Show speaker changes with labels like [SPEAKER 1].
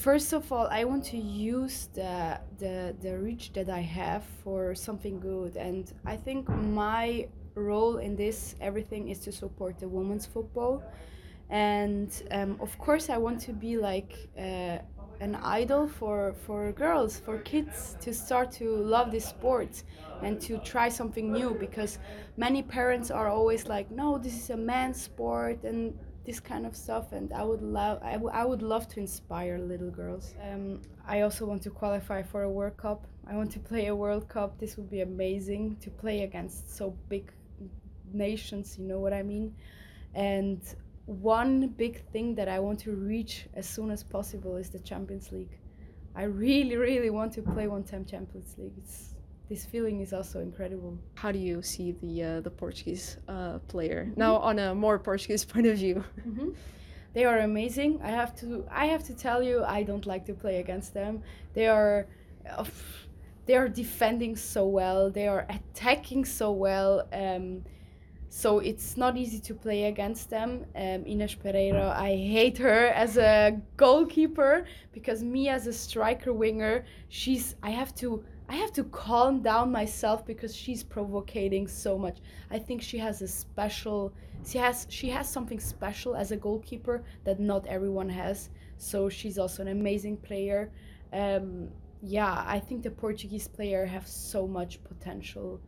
[SPEAKER 1] first of all, I want to use the the the reach that I have for something good, and I think my role in this everything is to support the women's football, and um, of course I want to be like. Uh, an idol for for girls for kids to start to love this sport and to try something new because many parents are always like no this is a man's sport and this kind of stuff and i would love I, w- I would love to inspire little girls. Um, i also want to qualify for a world cup. I want to play a world cup. This would be amazing to play against so big nations you know what i mean? And one big thing that i want to reach as soon as possible is the champions league. I really really want to play one time champions league. It's this feeling is also incredible.
[SPEAKER 2] How do you see the uh, the Portuguese uh, player mm -hmm. now on a more Portuguese point of view?
[SPEAKER 1] Mm -hmm. They are amazing. I have to I have to tell you I don't like to play against them. They are uh, they are defending so well. They are attacking so well. Um, so it's not easy to play against them. Um, Ines Pereira, I hate her as a goalkeeper because me as a striker winger, she's I have to I have to calm down myself because she's provoking so much. I think she has a special she has she has something special as a goalkeeper that not everyone has. So she's also an amazing player. Um, yeah, I think the Portuguese player have so much potential